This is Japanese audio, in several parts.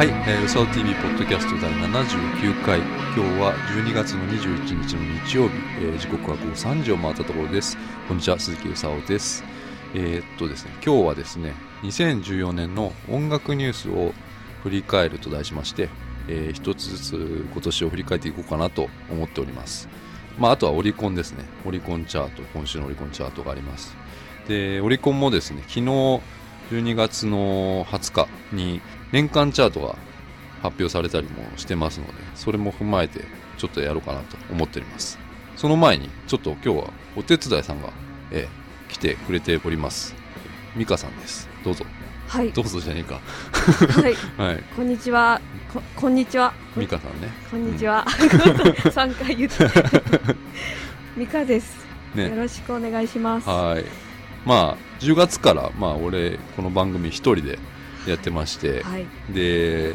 はい、えー、うさお TV ポッドキャスト第79回。今日は12月の21日の日曜日、えー、時刻は午後3時を回ったところです。こんにちは鈴木うさおです。えー、っとですね今日はですね2014年の音楽ニュースを振り返ると題しまして、えー、一つずつ今年を振り返っていこうかなと思っております。まあ、あとはオリコンですね。オリコンチャート今週のオリコンチャートがあります。でオリコンもですね昨日12月の20日に年間チャートが発表されたりもしてますのでそれも踏まえてちょっとやろうかなと思っております。その前にちょっと今日はお手伝いさんが、えー、来てくれております。美香さんです。どうぞ。はい。どうぞじゃねえか。はい、はい、こんにちは。ここんにちは。美香さんね。こんにちは、三、うん、回言って。美香です、ね、よろしくお願いします。はいまあ10月からまあ俺この番組一人でやってまして、はい、で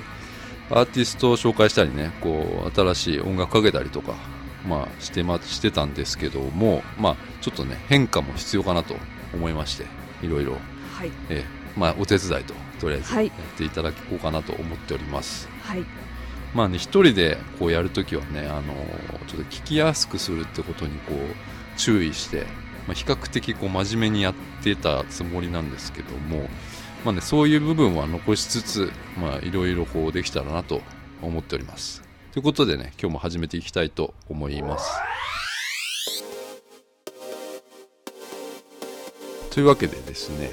アーティストを紹介したりねこう新しい音楽かけたりとか、まあ、してましてたんですけども、まあ、ちょっとね変化も必要かなと思いましていろいろ、はい。えまあ、お手伝いととりあえずやっていただこうかなと思っております。はい。まあね、一人でこうやるときはね、あのちょっと聞きやすくするってことにこう注意して、まあ、比較的こう真面目にやってたつもりなんですけども、まあね、そういう部分は残しつつ、まあ、いろいろこうできたらなと思っております。ということでね、今日も始めていきたいと思います。というわけでですね、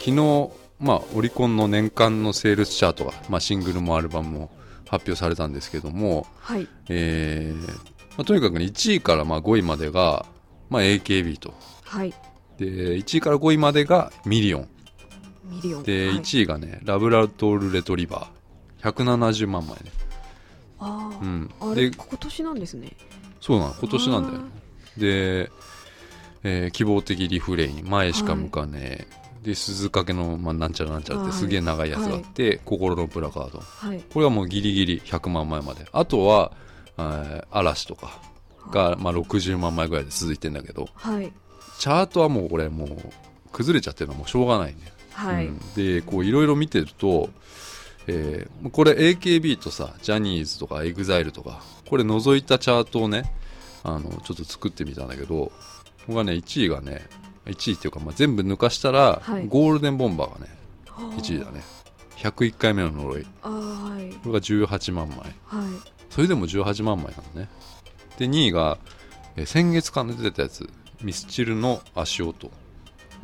昨日、まあ、オリコンの年間のセールスチャートが、まあ、シングルもアルバムも発表されたんですけども、はいえーまあ、とにかく、ね、1位からまあ5位までが、まあ、AKB と、はい、で1位から5位までがミリオン。ミリオン。で、はい、1位がねラブラドール・レトリバー。170万枚ね。ああ、うん、あれ今年なんですね。そうなの。今年なんだよ、ね、で、えー、希望的リフレイン。前しか向かねえ、はい、で鈴掛の、まあ、なんちゃらなんちゃらってすげえ長いやつがあって、はい、心のプラカード、はい、これはもうギリギリ100万枚まで。あとは、えー、嵐とかが、まあ、60万枚ぐらいで続いてんだけど、はい、チャートはもうこれもう崩れちゃってるのはもうしょうがないね。はい、うん、でこういろいろ見てると、えー、これ AKB とさジャニーズとか EXILE とかこれ除いたチャートをねあのちょっと作ってみたんだけどここがね1位がね1位っていうか、まあ、全部抜かしたら、はい、ゴールデンボンバーがね1位だね。101回目の呪い、はい、これが18万枚、はい、それでも18万枚なのねで2位が、えー、先月から出てたやつ。ミスチルの足音。こ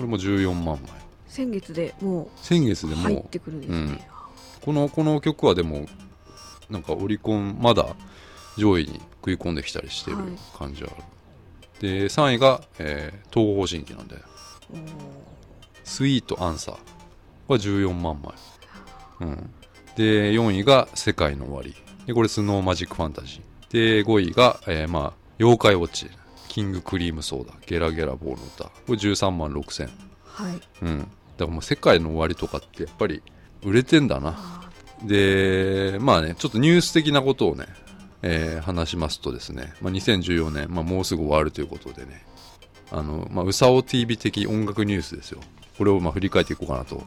れも14万枚。先月でもう先月でも入ってくるんですね、うん、このこの曲はでもなんかオリコンまだ上位に食い込んできたりしてる感じはある、はい、で3位が、えー、東方神起なんで。スイートアンサーは14万枚、うん、で4位が世界の終わり。でこれスノーマジックファンタジーで5位が、えー、まあ妖怪ウォッチキングクリームソーダゲラゲラボーの歌これ13万6000はい、うん、だからもう世界の終わりとかってやっぱり売れてんだな。で、まあね、ちょっとニュース的なことをね、えー、話しますとですね、まあ、2014年、まあ、もうすぐ終わるということでね、あの、まあ、うさお TV 的音楽ニュースですよ。これをまあ振り返っていこうかなと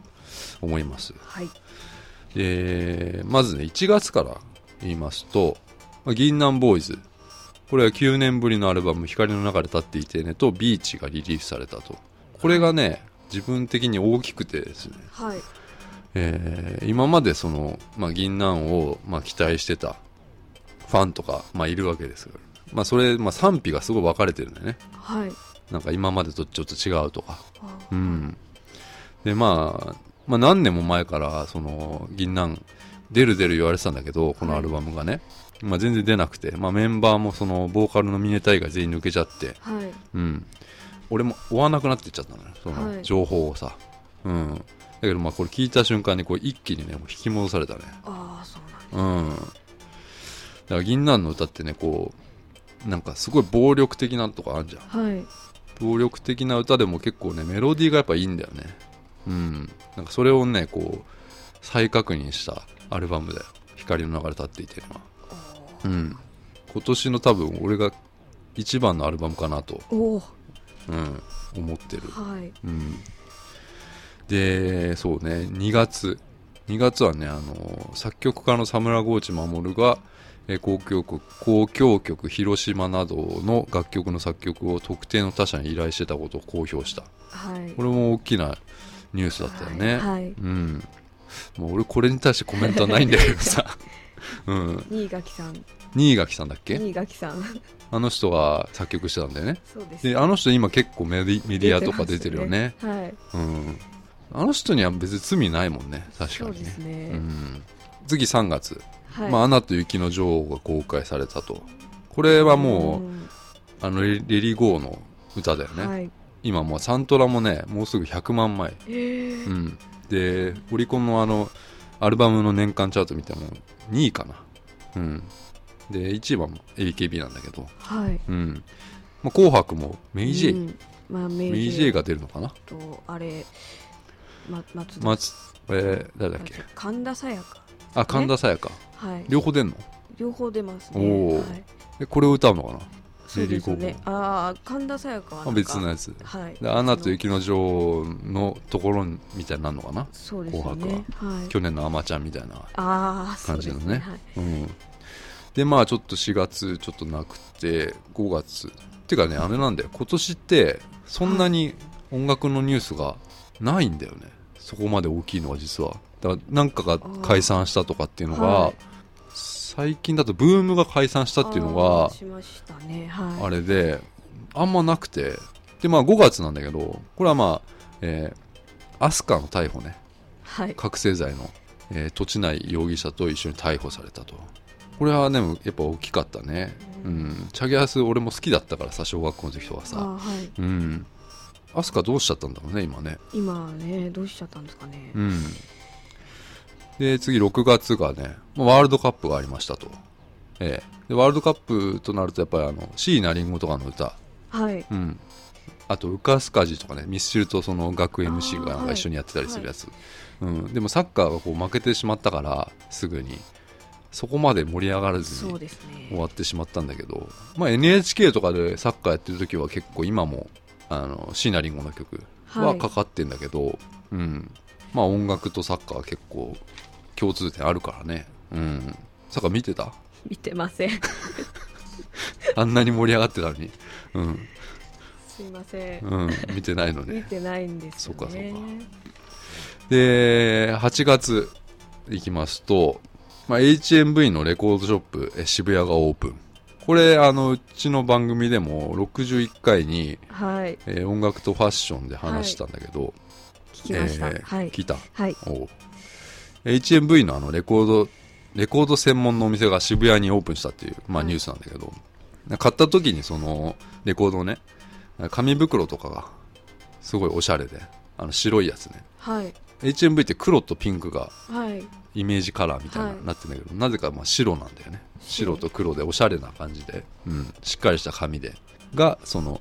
思います。はい。で、まずね、1月から言いますと、まあ、銀杏ボーイズ。これは9年ぶりのアルバム、光の中で立っていてねと、ビーチがリリースされたと。これがね、自分的に大きくてですね、はい。えー、今までその、まあ、銀杏を、まあ、期待してたファンとか、まあ、いるわけですまあ、それ、まあ、賛否がすごい分かれてるんだよね、はい、なんか今までとちょっと違うとか、うん、でまあ、まあ何年も前からその銀杏出る出る言われてたんだけどこのアルバムがね、はい、まあ、全然出なくて、まあ、メンバーもそのボーカルのミネタイが全員抜けちゃって、はい。うん、俺も追わなくなっていっちゃったのよその情報をさ、はい、うん。だけどまあこれ聞いた瞬間にこう一気にねもう引き戻されたね。ああそうなんうん。だから銀杏の歌ってねこうなんかすごい暴力的なとかあるじゃん、はい、暴力的な歌でも結構ねメロディーがやっぱいいんだよね。うん。なんかそれをねこう再確認したアルバムだよ。光の流れ立っていてるのはうん。今年の多分俺が一番のアルバムかなと。うん、思ってる、はい。うん、でそうね。2月。2月はねあの作曲家の佐村河内守がえ交響曲交響曲広島などの楽曲の作曲を特定の他社に依頼してたことを公表した、はい、これも大きなニュースだったよね、はい、はい、うん。もう俺これに対してコメントはないんだけどさ うん、新垣さん。新垣さんだっけ？新垣さん。あの人が作曲してたんだよね。そうです。であの人今結構メディメディアとか出てるよね、ね、はい。うん、あの人には別に罪ないもんね確かにね。そうですね、うん、次3月。はい、まあ、アナと雪の女王が公開されたと。これはもう、あのレ、レリゴーの歌だよね。はい、今もうサントラもね、もうすぐ100万枚。えー、うん。で、オリコンのあの、アルバムの年間チャート見ても2位かな。うん。で、1位は AKB なんだけど。はい。うん。まあ、紅白もメイジェイ。うん、まあ、メイジェイが出るのかな。と、あれ、ま、松田。松、えー、誰だっけ？神田沙也加。あ、神田沙也加。はい、両方出んの？両方出ますねお、はい、えこれを歌うのかな？そうですね。ああ神田沙也加は別のやつ。はい。でアナと雪の女王のところみたいになるのかな？そうですね。紅白は、はい、去年のあまちゃんみたいな感じのね、ね。はい、うん。でまあちょっと4月ちょっとなくて5月。っていうかねあれなんだよ。今年ってそんなに音楽のニュースがないんだよね、そこまで大きいのは実は。だからなんかが解散したとかっていうのが、はい、最近だとブームが解散したっていうのがあ、れであんまなくて。でまあ5月なんだけどこれはまあ、えー、アスカの逮捕ね、はい、覚醒剤の、えー、土地内容疑者と一緒に逮捕されたと。これはねやっぱ大きかったね、うん、うん、チャゲアス俺も好きだったからさ小学校の時とかさ、はい、うん。アスカどうしちゃったんだろうね今ね。今ねどうしちゃったんですかね。うんで、次6月がね、ワールドカップがありましたと。ええ、でワールドカップとなると、やっぱりあの、椎名林檎とかの歌。はい。うん。あと、ウカスカジとかね、ミスチルとその学 MC がなんか一緒にやってたりするやつ。はい、うん。でもサッカーがこう負けてしまったから、すぐに。そこまで盛り上がらずに終わってしまったんだけど、まあ、NHK とかでサッカーやってる時は結構今もあの椎名林檎の曲はかかってんだけど、はい、うん、まあ音楽とサッカーは結構共通点あるからね。うん。サッカー見てた？見てません。あんなに盛り上がってたのに。うん。すいません。うん。見てないのね。見てないんですよ、ね、そうかそうか。で8月いきますと、まあ、HMV のレコードショップえ渋谷がオープン。これあのうちの番組でも61回に、はい。えー、音楽とファッションで話したんだけど、はい、聞きました、えー、はい、聞いた、はい、お HMV のあのレコード、レコード専門のお店が渋谷にオープンしたっていう、まあ、ニュースなんだけど、買った時にそのレコードね、紙袋とかがすごいおしゃれで、あの白いやつね。はい。HMV って黒とピンクがイメージカラーみたいになってんだけど、はい、なぜかまあ白なんだよね。白と黒でおしゃれな感じで、うん、しっかりした紙で。が、その、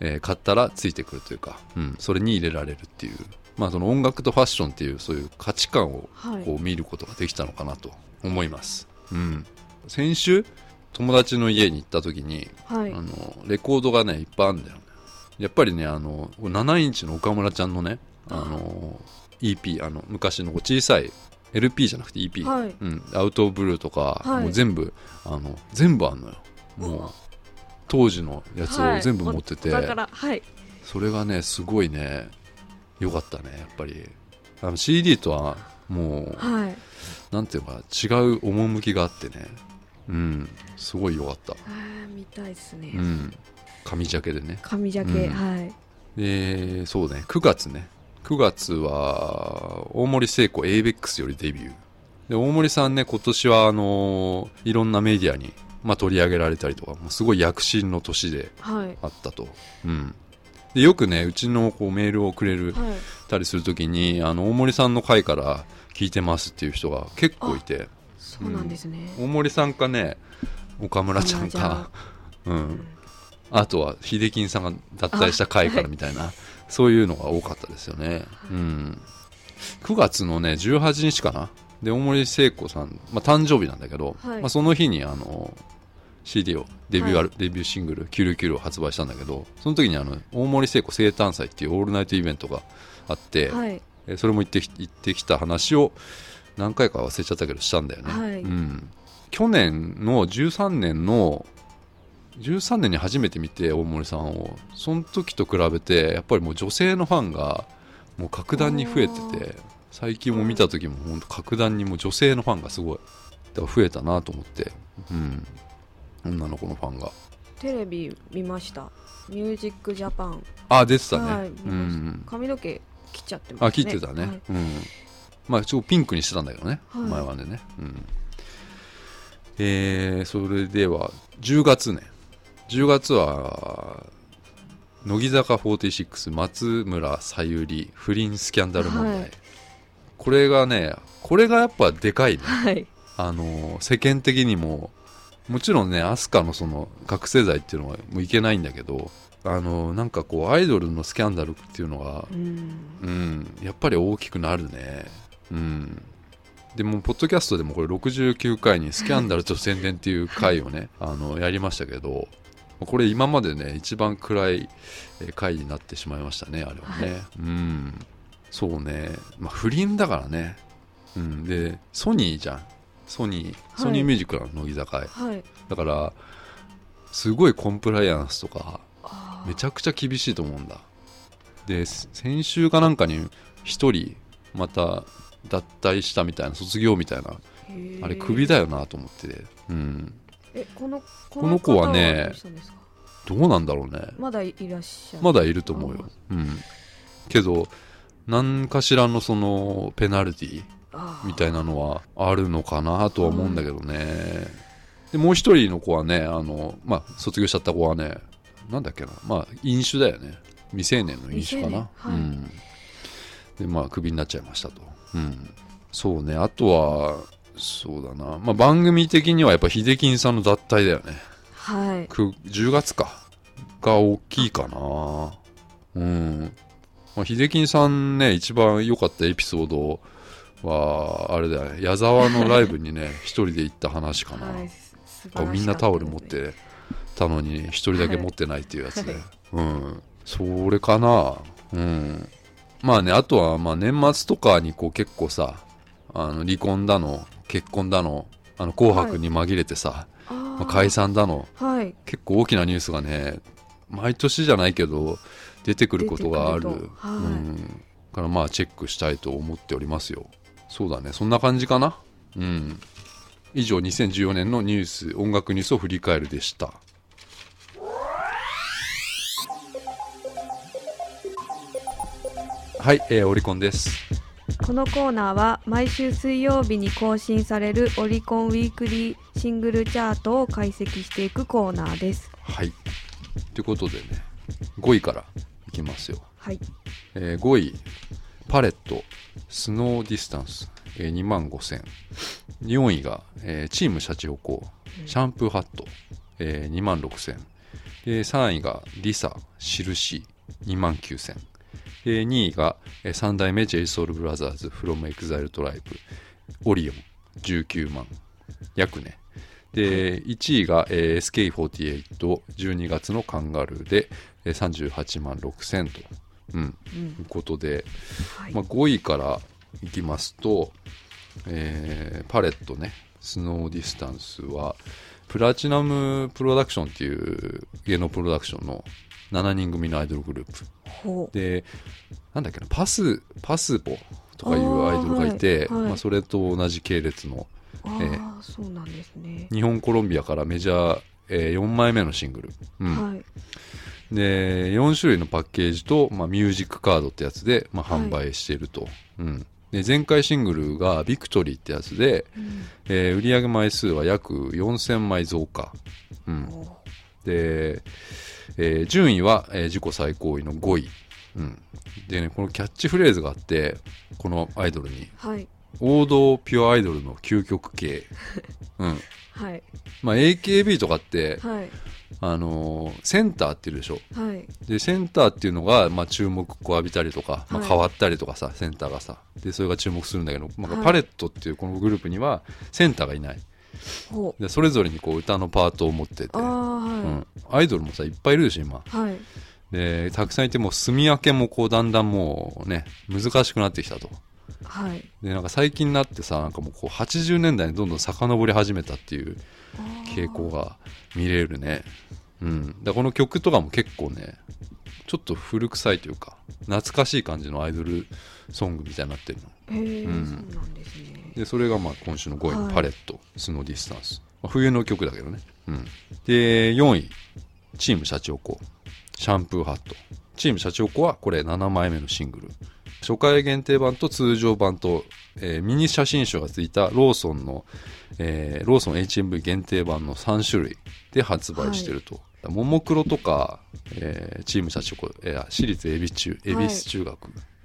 えー、買ったらついてくるというか、うん、それに入れられるっていうまあ、その音楽とファッションっていうそういう価値観をこう見ることができたのかなと思います、うん、先週友達の家に行った時に、はい、あのレコードがねいっぱいあるんだよね。やっぱりねあの7インチの岡村ちゃんのねあ。の EP あの昔の小さい LP じゃなくて EP、はい、うん、アウト・ブルーとか、はい、もう全部あの全部あんのよ。もう当時のやつを全部持ってて、はい、それがねすごいねよかったねやっぱり。あの CD とはもう、はい、なんていうか違う趣があってね。うんすごいよかった。見たいですね。うん。紙ジャケでね。紙ジャケ、うん、はい。でそうね9月ね。9月は大森聖子 ABEX よりデビュー。で大森さんね今年はあのー、いろんなメディアに、まあ、取り上げられたりとかもうすごい躍進の年であったと、はい、うんでよくねうちのこうメールをくれる、はい、たりするときにあの大森さんの回から聞いてますっていう人が結構いて。そうなんですね、うん、大森さんかね岡村ちゃんか、うん、あとは秀樹さんが脱退した回からみたいな、はい、そういうのが多かったですよね、うん、9月のね18日かな。で大森聖子さん、まあ、誕生日なんだけど、はい、まあ、その日にあの CD をデビュー、はい、デビューシングル「キュルキュル」を発売したんだけどその時にあの大森聖子生誕祭っていうオールナイトイベントがあって、はい、えそれも言って言ってきた話を何回か忘れちゃったけどしたんだよね、はい、うん、去年の13年の13年に初めて見て大森さんを。その時と比べてやっぱりもう女性のファンがもう格段に増えてて最近も見た時も本当格段にも女性のファンがすごいだから増えたなと思って。うん女の子のファンが。テレビ見ました。ミュージックジャパン。あ出てたね、はい、うん、髪の毛切っちゃってますね。あ切ってたね、はい、うん。まあちょっとピンクにしてたんだけどね、はい、前はね。うん。えー、それでは10月ね。10月は乃木坂46松村さゆり不倫スキャンダル問題、はい、これがねこれがやっぱでかいね、はい、あの世間的にももちろんね飛鳥のその覚醒剤っていうのはもういけないんだけどあのなんかこうアイドルのスキャンダルっていうのが、うん、うん、やっぱり大きくなるね。うん。でもポッドキャストでもこれ69回にスキャンダルと宣伝っていう回をね あのやりましたけどこれ今までね一番暗い回になってしまいましたねあれはね、はい、うん。そうね。まあ不倫だからね。うん。でソニーじゃんソニー、ソニーミュージックなの乃木坂へ、はい、だからすごいコンプライアンスとかめちゃくちゃ厳しいと思うんだ。で先週かなんかに1人また脱退したみたいな卒業みたいなあれクビだよなと思って。うん。えこのこの子はねどうなんだろうね。まだいらっしゃる。まだいると思うよ。うん。けど何かしらのそのペナルティみたいなのはあるのかなとは思うんだけどね、でもう一人の子はねあの、まあ、卒業しちゃった子はねなんだっけな。まあ飲酒だよね。未成年の飲酒かな、はい、うん。でまあクビになっちゃいましたと、うん、そうね。あとはそうだな、まあ、番組的にはやっぱ秀樹さんの脱退だよね。はい。10月か。が大きいかな。うん。まあ、秀樹さんね一番良かったエピソードはあれだよね。矢沢のライブにね 一人で行った話かな、はい、みんなタオル持ってたのに一人だけ持ってないっていうやつで、はい、うん。それかな。うん。まあねあとはまあ年末とかにこう結構さあの離婚だの結婚だのあの紅白に紛れてさ、はい、まあ、解散だの、はい、結構大きなニュースがね毎年じゃないけど出てくることがある、はい、うん。からまあチェックしたいと思っておりますよそうだね。そんな感じかな？うん。以上2014年のニュース音楽ニュースを振り返るでした。はい、えー、オリコンです。このコーナーは毎週水曜日に更新されるオリコンウィークリーシングルチャートを解析していくコーナーです。はい。ということでね5位からいきますよ。はい、えー、5位パレットスノーディスタンス、えー、2万5000 4位が、えー、チームしゃちほこシャンプーハット、えー、2万6000で3位が LiSA シルシ2万9000で2位が、えー、3代目 J SOUL BROTHERS from EXILE TRIBE オリオン19万。約ね。で1位が、えー、SK4812 月のカンガルーで、えー、38万6000と。うん、いうことで、はい、まあ、5位からいきますと、えー、パレットねスノーディスタンスはプラチナムプロダクションっていう芸能プロダクションの7人組のアイドルグループでなん。だっけなパスパスポとかいうアイドルがいてまあ、はい、それと同じ系列の、えー、そうなん。ですね日本コロンビアからメジャー、えー、4枚目のシングル、うん、はいで4種類のパッケージと、まあ、ミュージックカードってやつで、まあ、販売していると、はい、うん、で前回シングルが「ビクトリー」ってやつで、うん、えー、売上枚数は約4000枚増加、うん、で、えー、順位は、えー、自己最高位の5位、うん、でねこのキャッチフレーズがあってこのアイドルに、はい、王道ピュアアイドルの究極系、うん。はい。まあ、AKB とかって、はい、あのセンターっていうでしょ、はい、でセンターっていうのが、まあ、注目こう浴びたりとか、まあ、変わったりとかさ、はい、センターがさ。でそれが注目するんだけど、まあ、パレットっていうこのグループにはセンターがいない、でそれぞれにこう歌のパートを持ってて、はい。うん、アイドルもさいっぱいいるでしょ今、はい、でたくさんいてもう住み分けもこうだんだんもうね難しくなってきたとはい。でなんか最近になってさなんかもうこう80年代にどんどん遡り始めたっていう傾向が見れるね。うん。だこの曲とかも結構ねちょっと古臭いというか懐かしい感じのアイドルソングみたいになってるの。うん。そうなんですね。でそれがまあ今週の5位のはい。パレット、スノーディスタンス、まあ冬の曲だけどね、うん、で4位チームシャチホコシャンプーハット。チームシャチホコはこれ7枚目のシングル初回限定版と通常版と、えーミニ写真集がついたローソンの、えーローソン HMV 限定版の3種類で発売してると、ももクロとか、えーチームシャチホコ、えー私立恵比寿恵比寿中学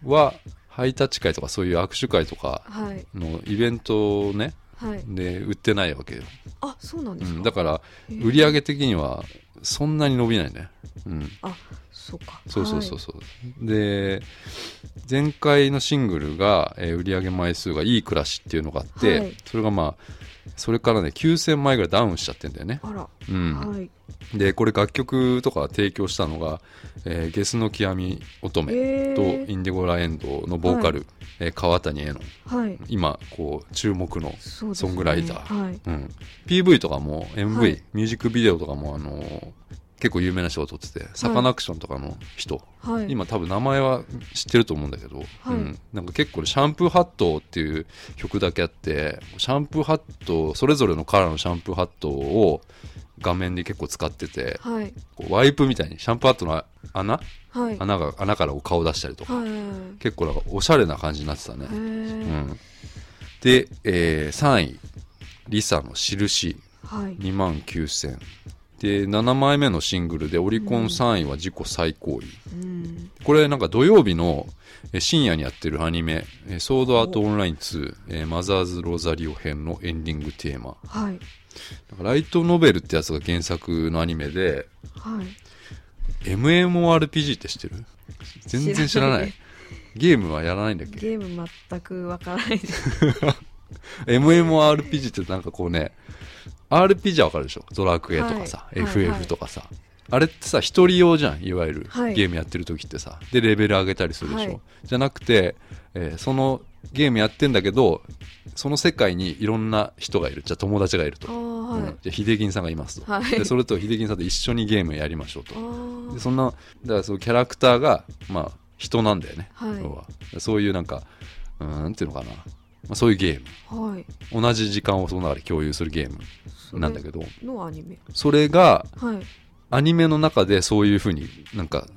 は、ハイタッチ会とかそういう握手会とかはい。のイベントをねはい。で売ってないわけよ、あそうなんですか、うん、だから売り上げ的にはそんなに伸びないね。うん。あそうか。そうそうそうそう、で前回のシングルが、えー売り上げ枚数がいい暮らしっていうのがあって、はい。それがまあそれからね9000枚ぐらいダウンしちゃってんだよね。うん。はい。でこれ楽曲とか提供したのが、えーゲスの極み乙女とえーインディゴラエンドのボーカル、えー川谷絵音。はい。今こう注目のソングライター。はい。うん、PV とかも MV、はい。ミュージックビデオとかも、あのー結構有名な人が撮っててサカナクションとかの人、はい。今多分名前は知ってると思うんだけど、はい。うん、なんか結構ねシャンプーハットっていう曲だけあってシャンプーハットそれぞれのカラーのシャンプーハットを画面で結構使っててはい。こうワイプみたいにシャンプーハットの穴はい。穴が穴からこう顔出したりとか、はい。結構なんかおしゃれな感じになってたね。へ、うーん、で、えー3位。リサの「印」はい。2万9000で7枚目のシングルでオリコン3位は自己最高位、うん。これなんか土曜日のえ深夜にやってるアニメ「えソードアートオンライン2、えーマザーズ・ロザリオ編」のエンディングテーマ。はい。ライトノベルってやつが原作のアニメではい。MMORPG って知ってる？全然知らない。知らない。ゲームはやらないんだっけ？ゲーム全くわからないです。MMORPG ってなんかこうね RPG はわかるでしょ？ドラクエとかさ、はい。はい FF とかさ、あれってさ一人用じゃんいわゆる、はい。ゲームやってる時ってさ。でレベル上げたりするでしょ、はい。じゃなくて、えーそのゲームやってんだけどその世界にいろんな人がいる。じゃあ友達がいると、あーうん。はいじゃあ秀銀さんがいますと、はい。でそれと秀銀さんと一緒にゲームやりましょうと。でそんなだからそのキャラクターがまあ人なんだよね、はい。そういうなんかうーんなんていうのかな、まあ、そういうゲーム。はい。同じ時間をその中で共有するゲームなんだけど。のアニメ。それがはい。アニメの中でそういうふうになんか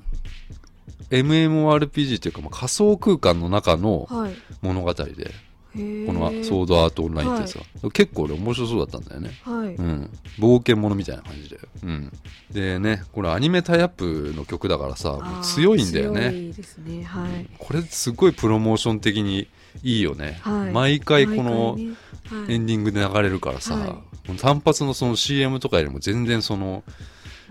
MMORPG というかまあ仮想空間の中のはい。物語でへー。このソードアートオンラインってやつが、結構俺面白そうだったんだよね。はい。うん、冒険者みたいな感じで、うん、でねこれアニメタイアップの曲だからさもう強いんだよ強ねいですね。はい。これすごいプロモーション的にいいよね、はい。毎回このエンディングで流れるからさ、はい。単発のその CM とかよりも全然その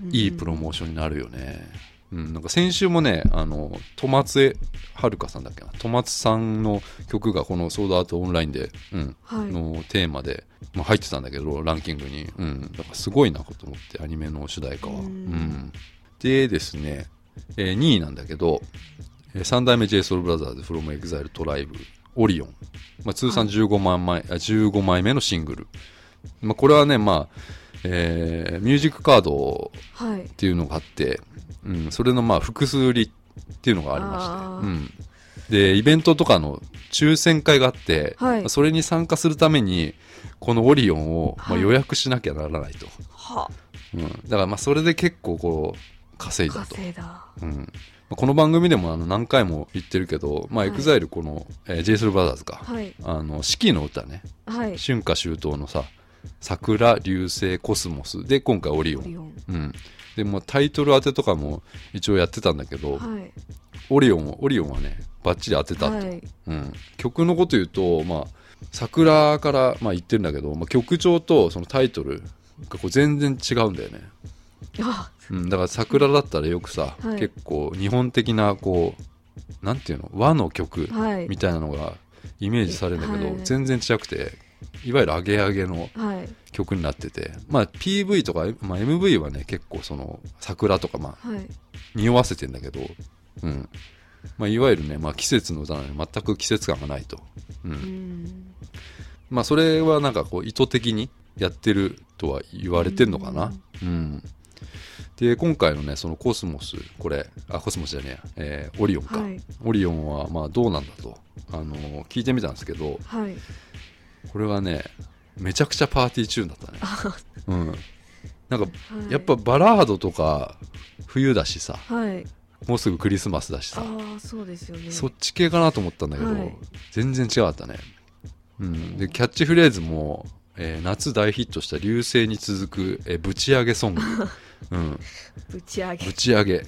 うん。いいプロモーションになるよね。うん、なんか先週もね、あの、戸松遥さんだっけな、戸松さんの曲がこのソードアートオンラインで、うん、はい。のテーマで、まあ、入ってたんだけど、ランキングに。うん、だからすごいなと思って、アニメの主題歌は。ううん。ん。でですね、えー2位なんだけど、えー3代目 JSOULBROTHERS オリオン。まあ、通算15万枚、あ15枚目のシングル。まあ、これはね、まあ、えーミュージックカードはい。っていうのがあって、うん、それのまあ複数売りっていうのがありまして、うん、でイベントとかの抽選会があって、はい。それに参加するためにこのオリオンをまあはい。予約しなきゃならないと、は。うん、だからまあそれで結構こう稼いだと、稼いだ。うん。まあこの番組でもあの何回も言ってるけど、まあ、はい。エグザイルこの、えー、JSOULBROTHERS か、はい。あの四季の歌ね。はい。春夏秋冬のさ桜流星コスモス。で今回オリオン。オリオン。うん、でもうタイトル当てとかも一応やってたんだけど、はい。オリオンはオリオンはねバッチリ当てたと、はい。うん、曲のこと言うと、まあ、桜から、まあ、言ってるんだけど、まあ、曲調とそのタイトルがこう全然違うんだよね、あうん、だから桜だったらよくさ、はい。結構日本的なこうなんていうの和の曲はい。みたいなのがイメージされるんだけど、はい。全然違くていわゆるアゲアゲのはい。曲になってて、まあ、PV とか、まあ、MV はね結構その桜とか、まあ、はい。匂わせてんだけど、うん。まあ、いわゆるね、まあ、季節の歌なのに全く季節感がないと、うん。うん。まあ、それはなんかこう意図的にやってるとは言われてんのかな、うんで今回のねそのコスモスこれあコスモスじゃねえや、えーオリオンか、はい。オリオンはまあどうなんだと、あのー聞いてみたんですけどはい。これはねめちゃくちゃパーティーチューンだったね、うん、なんかはい。やっぱバラードとか冬だしさ。はい。もうすぐクリスマスだしさ。ああそうですよね。そっち系かなと思ったんだけど、はい。全然違かったね、うん、でキャッチフレーズも、えー夏大ヒットした流星に続く、えーぶち上げソング、うん、ぶち上げ。ぶち上げ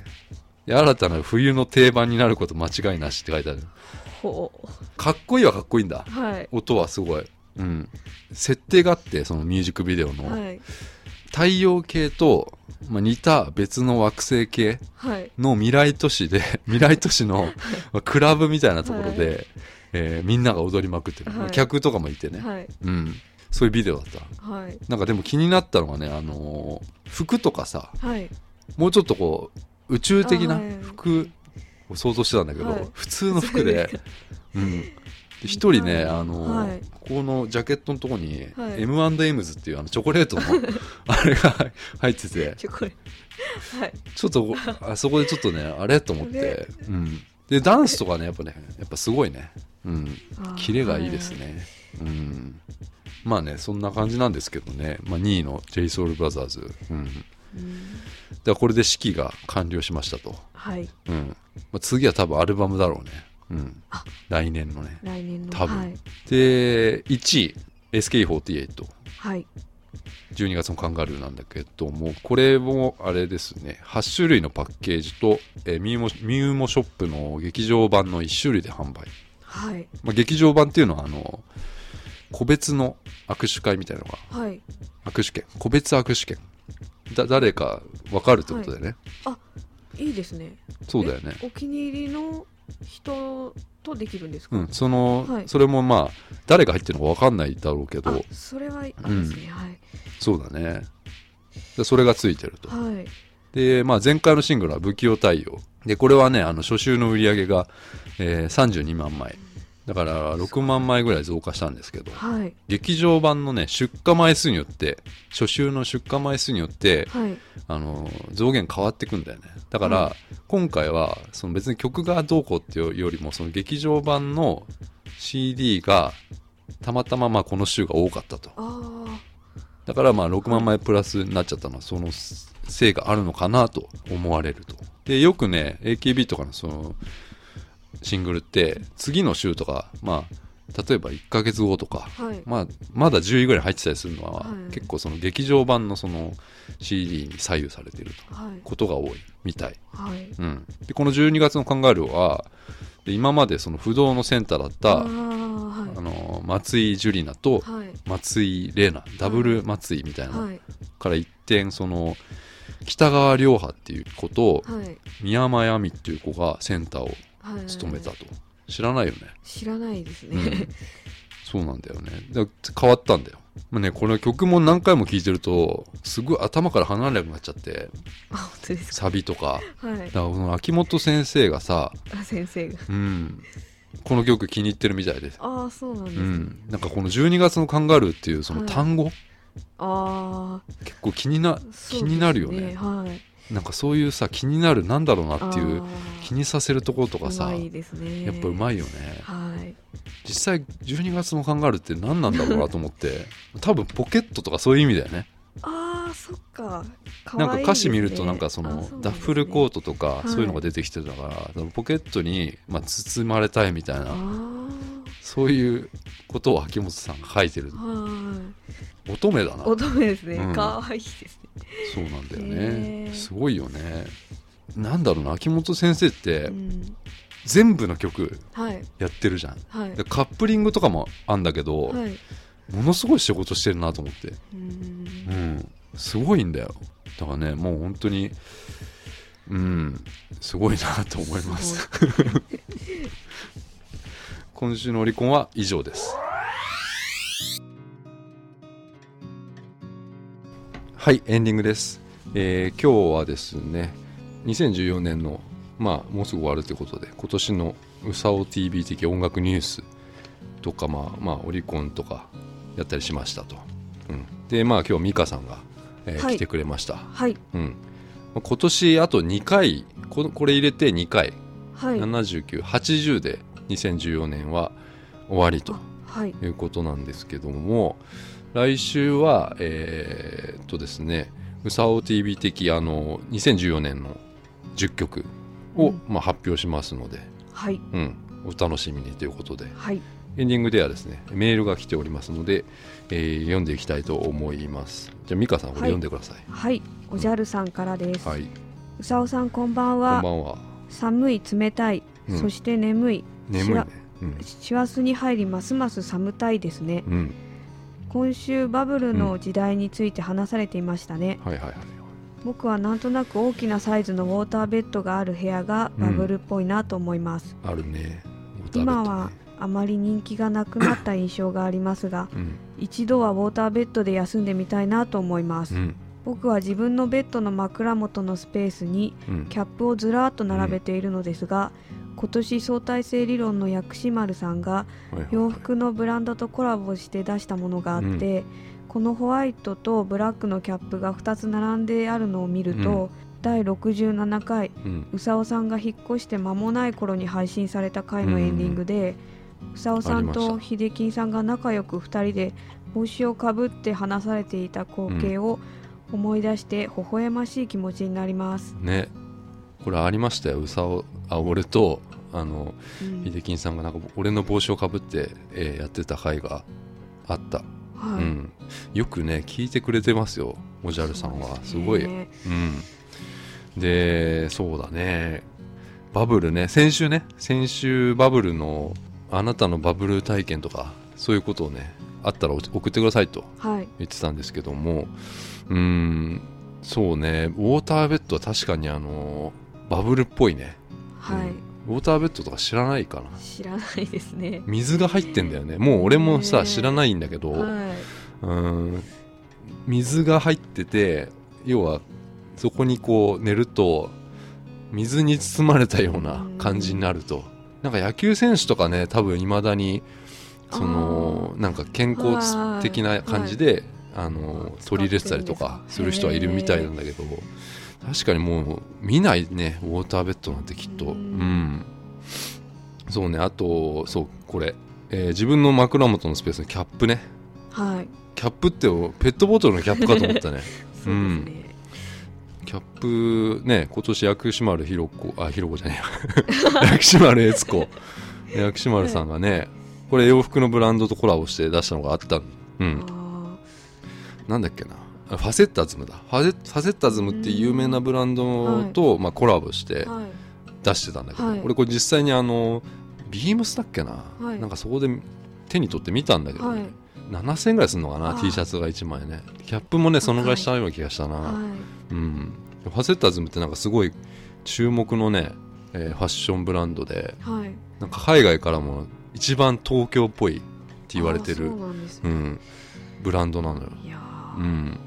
で新たな冬の定番になること間違いなしって書いてある。ほかっこいいはかっこいいんだ。うはい。音はすごい、うん、設定があってそのミュージックビデオの、はい。太陽系と、まあ、似た別の惑星系はい。の未来都市で 未来都市のまあクラブみたいなところで、えーみんなが踊りまくってる、客とかもいてね、はい。うん、そういうビデオだった。はい。なんかでも気になったのがね、あのー服とかさはい。もうちょっとこう宇宙的な服を想像してたんだけど、はい。普通の服でうん。人ね、はい。あのーはい。ここのジャケットのとこに、はい。M&M's っていうあのチョコレートの あれが入っててちょっとあそこでちょっとねあれと思っね。て、うん、でダンスとかねやっぱねやっぱすごいね、うん、キレがいいですね、うん、まあねそんな感じなんですけどね、まあ、2位の JSOULBROTHERS、うん、うん。らこれで式が完了しましたと、はい。うん。まあ、次は多分アルバムだろうね、うん。あ、来年のね。来年の。多分。はい。で1位 SK48 はい。12月のカンガルーなんだけどもこれもあれですね。8種類のパッケージと、えーミューモミューモショップの劇場版の1種類で販売、はい。まあ、劇場版っていうのはあの個別の握手会みたいなのが。はい。握手券。個別握手券。だ誰か分かるってことだよね、い。いですね。そうだよね。えお気に入りの人とできるんですか、うんその、はい。それもまあ誰が入ってるのか分かんないだろうけあどそれはいいですね、そうだね。でそれがついてると。はい。はいで、まあ、前回のシングルは不器用対応。で、これはね、あの、初週の売り上げが、えー32万枚。だから、6万枚ぐらい増加したんですけど、はい劇場版のね、出荷枚数によって、初週の出荷枚数によって、はいあの、増減変わってくんだよね。だから、は今回は、その別に曲がどうこうっていうよりも、その劇場版の CD が、たまたままあこの週が多かったと。あだからまあ6万枚プラスになっちゃったのはそのせいがあるのかなと思われると。で、よくね、AKB とかのそのシングルって次の週とか、まあ、例えば1ヶ月後とか、あはい。まあ、まだ10位ぐらい入ってたりするのは、はい。結構その劇場版のその CD に左右されているとはい。ことが多いみたい。はい。うん。で、この12月のカンガルーは、で今までその不動のセンターだった、あの、松井樹里奈と松井玲奈、ダブル松井みたいなはい。から一転その北川涼波っていう子とはい。宮山亜美っていう子がセンターをはい。務めたと、知らないよね。知らないですね、うん。そうなんだよね。だ変わったんだよ、まあね、この曲も何回も聴いてるとすごい頭から離れなくなっちゃって。あ本当ですサビとか。かはい。だからこの秋元先生がさ、あ先生が。うん、この曲気に入ってるみたいで。すああそうなんです、うん、なんかこの12月のカンガルーっていうその単語、あ結構気になあ気になるよね。はいなんかそういうさ気になるなんだろうなっていう気にさせるところとかさね。やっぱうまいよね。はい。実際12月のカンガルーって何なんだろうなと思って 多分ポケットとかそういう意味だよね。ああそっか。かなんか歌詞見るとなんかそのね。ダッフルコートとかはい。そういうのが出てきてたから、多分ポケットにまあ包まれたいみたいなあそういうことを秋元さんが書いてる。乙女だな。乙女ですね、うん。かわいいですね。そうなんだよね。すごいよね。なんだろうな秋元先生ってうん。全部の曲はい。やってるじゃん。はい。でカップリングとかもあんだけど、はい。ものすごい仕事してるなと思って。ううん。ん。すごいんだよ。だからねもう本当にうん。すごいなと思います 今週のオリコンは以上です。はいエンディングです、えー今日はですね2014年のまあもうすぐ終わるということで今年のうさお TV 的音楽ニュースとかまあまあオリコンとかやったりしましたと、うん、でまあ今日美香さんが、えーはい。来てくれました、はい。うん、まあ今年あと2回ここれ入れて2回、はい。7980で2014年は終わりとはい。いうことなんですけども来週はえーっとですねうさお TV 的あの2014年の10曲を、うん。まあ、発表しますので、はい。うん、お楽しみにということではい。エンディングではですねメールが来ておりますので、えー読んでいきたいと思います。じゃあ美香さんこれはい。読んでください。はい。おじゃるさんからです、はい、うさおさんこんばんこはんばんは。寒い冷たい、うん。そして眠い。眠いね。うん。師走に入りますます寒たいですね。うん。今週バブルの時代について話されていましたね、はいはいはい僕はなんとなく大きなサイズのウォーターベッドがある部屋がバブルっぽいなと思います、あるね。ね今はあまり人気がなくなった印象がありますがうん。一度はウォーターベッドで休んでみたいなと思います、うん。僕は自分のベッドの枕元のスペースにうん。キャップをずらーっと並べているのですが、今年相対性理論の薬師丸さんが洋服のブランドとコラボして出したものがあって、このホワイトとブラックのキャップが2つ並んであるのを見ると、第67回うさおさんが引っ越して間もない頃に配信された回のエンディングで、うさおさんとし秀樹さんが仲良く2人で帽子をかぶって話されていた光景を思い出して微笑ましい気持ちになります。ねこれありましたよ。うさおあ俺とあのうん。秀樹さんがなんか俺の帽子をかぶって、えーやってた回があった、はい。うん、よくね聞いてくれてますよおじゃるさんは。すごい、ねうん、でそうだね。バブルね。先週ね。先週バブルのあなたのバブル体験とかそういうことをねあったら送ってくださいとはい。言ってたんですけども。うーん。そうね。ウォーターベッドは確かにあのバブルっぽいね。はい、ウォーターベッドとか知らないかな。知らないですね。水が入ってんだよね。もう俺もねさ知らないんだけど、はうーん。水が入ってて要はそこにこう寝ると水に包まれたような感じになると。なんか野球選手とかね多分いまだにそのなんか健康的な感じで、あの取り入れてたりとかする人はいるみたいなんだけど確かにもう見ないねウォーターベッドなんてきっと。ううん。んそうねあとそうこれ、えー自分の枕元のスペースのキャップね。い、はい、キャップってペットボトルのキャップかと思ったね。そうですね。キャップね今年薬師丸ひろ子あひろ子じゃねえや。薬師丸悦子。薬師丸さんがねこれ洋服のブランドとコラボして出したのがあったうん。あなんだっけな。あファセッタズムだ。ファセファセッタズムっていう有名なブランドと、まあ、コラボして出してたんだけど、はい。俺これ実際にあのビームスだっけな、はい。なんかそこで手に取って見たんだけど、ね。はい、7000円ぐらいするのかな？T シャツが1枚ねキャップもねそのぐらいしたような気がしたな、はうん、ファセッタズムってなんかすごい注目のね、えーファッションブランドでい、はい。なんか海外からも一番東京っぽいって言われてるそうね。うん、ブランドなのよ、うん、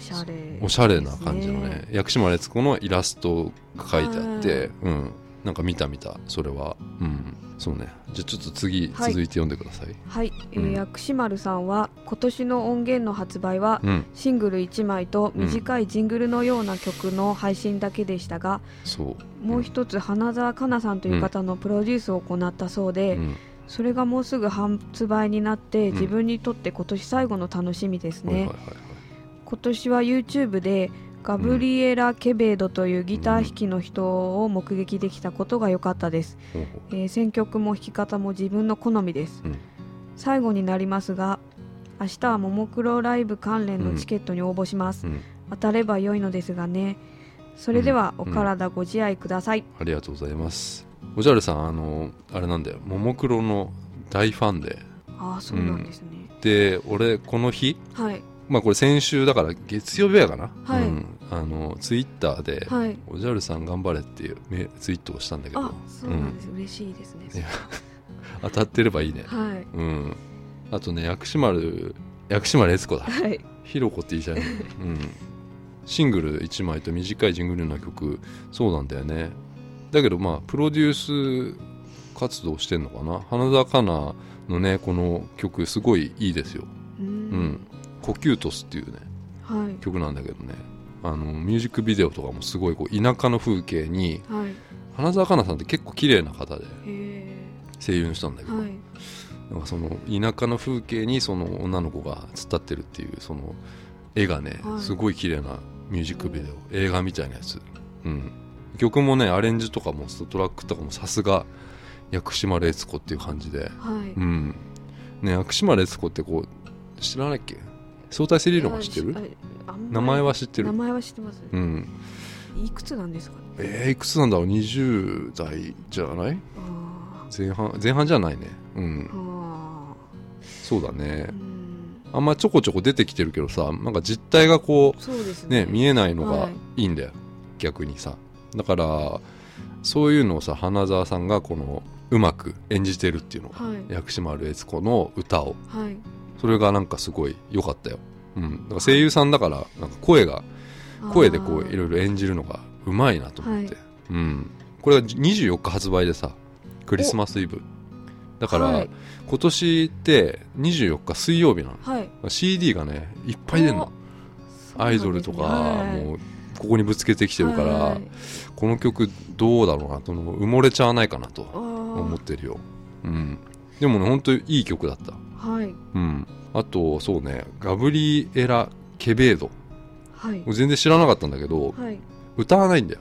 おしゃれ、おしゃれな感じのね。薬師丸悦子のイラストが書いてあって、うん、なんか見た見たそれは。うん。そうね。じゃあちょっと次はい。続いて読んでください、はい、えーうん。薬師丸さんは今年の音源の発売はうん。シングル1枚と短いジングルのような曲の配信だけでしたが、そう。もう一つ花澤香菜さんという方のプロデュースを行ったそうで、うん。それがもうすぐ発売になってん。自分にとって今年最後の楽しみですね、はいはいはいはい今年は YouTube でガブリエラ・ケベードというギター弾きの人を目撃できたことが良かったです、えー選曲も弾き方も自分の好みです、うん。最後になりますが明日はももクロライブ関連のチケットに応募します、ううん。当たれば良いのですがね。それではおうん。体ご自愛ください、ありがとうございます。おじゃるさんあのあれなんだよ。ももクロの大ファンで。ああそうなんですね、で俺この日はいまあこれ先週だから月曜日やかな、はい。うん、あのツイッターで、はい。おじゃるさん頑張れっていうメツイートをしたんだけど。あそうなんです、嬉しいですね。当たってればいいね。はい。うん。あとね薬師丸薬師丸悦子だ。はい。ひろこって言いちゃうねうん。シングル1枚と短いジングルな曲。そうなんだよね。だけどまあプロデュース活動してんのかな。花田香菜のねこの曲すごいいいですよ。ううんん「コキュートス」っていうねはい。曲なんだけどね。あのミュージックビデオとかもすごいこう田舎の風景にはい。花澤香菜さんって結構綺麗な方でへ声優の人なんだけど、えはい。なんかその田舎の風景にその女の子が突っ立ってるっていうその絵がね、はい。すごい綺麗なミュージックビデオ映画みたいなやつ、うん、曲もねアレンジとかもトラックとかもさすが薬師丸悦子っていう感じで、はい。うん。ね、薬師丸悦子ってこう知らないっけ？相対性理論は知ってる？名前は知ってる？名前は知ってます、うん。いくつなんですかね？えー、いくつなんだ？ろう20代じゃない？あ前半前半じゃないね。うん。そうだね。ーうん。あんまちょこちょこ出てきてるけどさなんか実態がこそうね。ね見えないのがはい。いいんだよ、逆にさ。だからそういうのをさ花澤さんがこのうまく演じてるっていうのが、はい。薬師丸悦子の歌をはいそれがなんかすごい良かったよ、うん、だから声優さんだからなんか声が声でこういろいろ演じるのがうまいなと思って、はい。うん、これが24日発売でさクリスマスイブ。だから、はい。今年って24日水曜日なの。はい。CD がねいっぱい出るの。アイドルとか、もうここにぶつけてきてるから、はい。この曲どうだろうなと埋もれちゃわないかなとあ思っーてるよ、うん、でもね本当にいい曲だった、はい。うん、あとそうねガブリエラ・ケベード。はい。全然知らなかったんだけどはい。歌わないんだよ。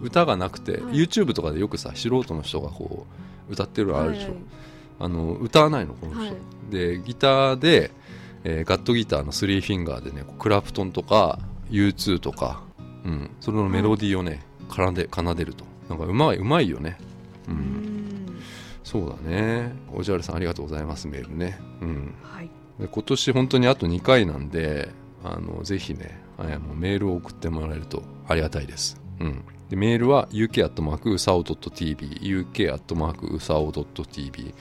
歌がなくて、はい。YouTube とかでよくさ素人の人がこう歌ってるのあるでしょ、はいあの歌わないのこの人、はい。でギターで、えーガットギターのスリーフィンガーでねクラプトンとか U2 とか、うん、それのメロディーをね、奏で奏でると。なんかうまいうまいよね。う、うんんそうだね。おじゃるさんありがとうございますメールね。うん。はい。で今年本当にあと2回なんであのぜひねあのメールを送ってもらえるとありがたいです、うん、でメールは uk.usao.tv uk.usao.tv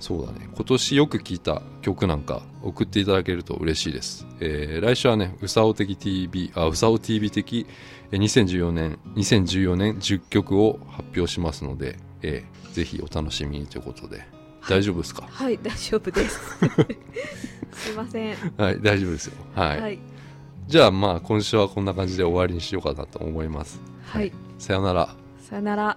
そうだね。今年よく聞いた曲なんか送っていただけると嬉しいです、えー来週はねうさお的 TV あうさお TV 的えー2014年2014年10曲を発表しますので、えーぜひお楽しみにということで。大丈夫ですか？はい大丈夫です。すいません。はい大丈夫ですよ。はい。はい。じゃあまあ今週はこんな感じで終わりにしようかなと思います。はい。さよなら。さよなら